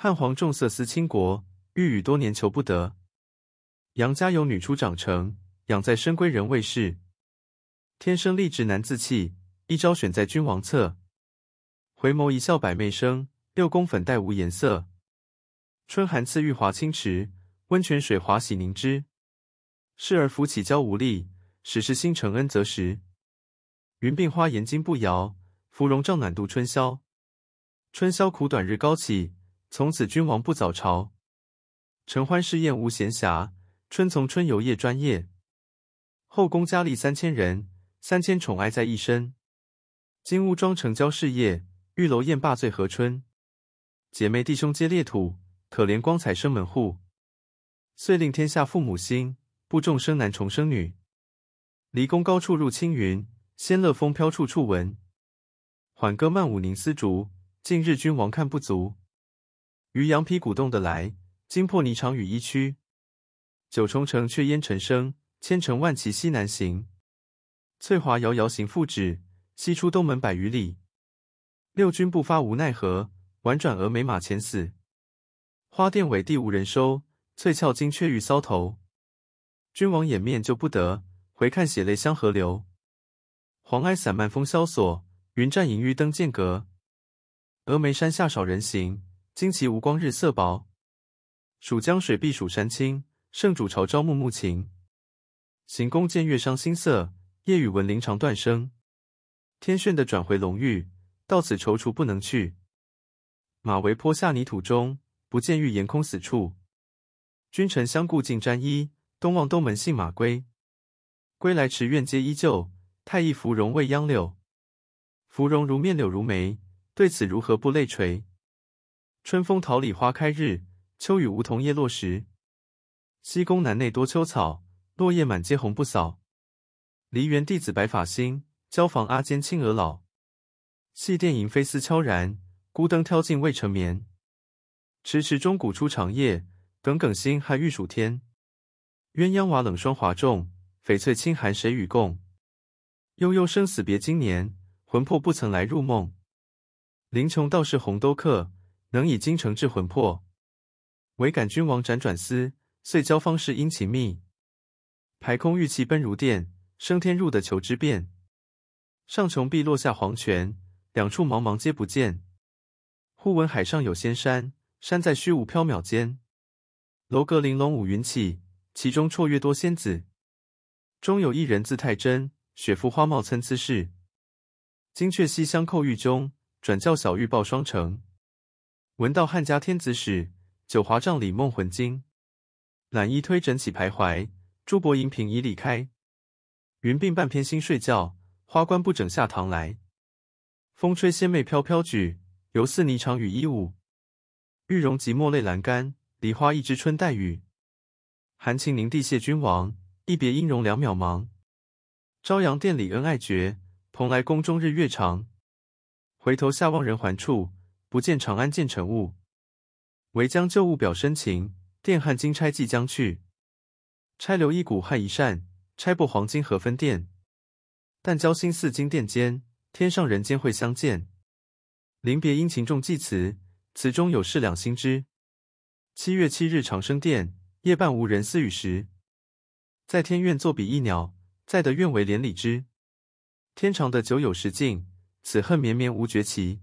汉皇重色思倾国，御宇多年求不得。杨家有女初长成，养在深闺人未识。天生丽质难自弃，一朝选在君王侧。回眸一笑百媚生，六宫粉黛无颜色。春寒赐玉华清池，温泉水滑洗凝脂。侍儿扶起娇无力，始是心承恩泽时。云鬓花颜金步摇，芙蓉帐暖度春宵。春宵苦短日高起，从此君王不早朝。承欢侍宴无闲暇，春从春游夜专夜。后宫佳丽三千人，三千宠爱在一身。金屋妆成娇侍夜，玉楼宴罢醉和春。姐妹弟兄皆列土，可怜光彩生门户。遂令天下父母心，不重生男重生女。离宫高处入青云，仙乐风飘处处闻。缓歌慢舞凝丝竹，近日君王看不足。渔阳鼙鼓动的来，惊破霓裳羽衣曲。九重城却烟尘生，千城万骑西南行。翠华遥遥行复止，西出东门百余里。六军不发无奈何，宛转蛾眉马前死。花钿委地无人收，翠翘金雀玉搔头。君王掩面救不得，回看血泪相和流。黄埃散漫风萧索，云栈隐玉灯渐隔。峨眉山下少人行，旌旗无光日色薄。蜀江水碧蜀山青，圣主朝朝暮暮晴。行宫见月伤心色，夜雨闻铃肠断声。天旋的转回龙驭，到此踌躇不能去。马嵬坡下泥土中，不见玉颜空死处。君臣相顾尽沾衣，东望东门信马归。归来池苑皆依旧，太液芙蓉未央柳。芙蓉如面柳如眉。对此如何不泪垂？春风桃李花开日，秋雨梧桐叶落时。西宫南内多秋草，落叶满阶红不扫。梨园弟子白发新，椒房阿监青娥老。戏殿萤飞思悄然，孤灯挑尽未成眠。迟迟钟鼓初长夜，耿耿星汉欲曙天。鸳鸯瓦冷霜华重，翡翠清寒谁与共？悠悠生死别经年，魂魄不曾来入梦。林琼道士红兜客，能以精诚治魂魄。唯感君王辗转思，遂交方士殷勤密。排空玉气奔如电，升天入地求之变。上穷碧落下黄泉，两处茫茫皆不见。忽闻海上有仙山，山在虚无缥缈间。楼阁玲珑五云起，其中绰约多仙子。中有一人字太真，雪肤花貌参差是。金雀西厢叩玉钟。转教小玉报双成，闻道汉家天子使，九华帐里梦魂惊。揽衣推枕起徘徊，珠箔银屏已里开。云鬓半偏新睡觉，花冠不整下堂来。风吹仙袂飘飘举，犹似霓裳羽衣舞。玉容即墨泪阑干，梨花一枝春带雨。含情凝地谢君王，一别音容两渺茫。朝阳殿里恩爱绝，蓬莱宫中日月长。回头下望人寰处，不见长安见尘雾。唯将旧物表深情，电焊金钗即将去。钗留一股汉一扇，钗破黄金何分店？但交心似金殿间，天上人间会相见。临别殷勤重寄词，词中有事两心知。七月七日长生殿，夜半无人私语时。在天愿作比翼鸟，在得愿为连理枝。天长的久有时尽。此恨绵绵无绝期。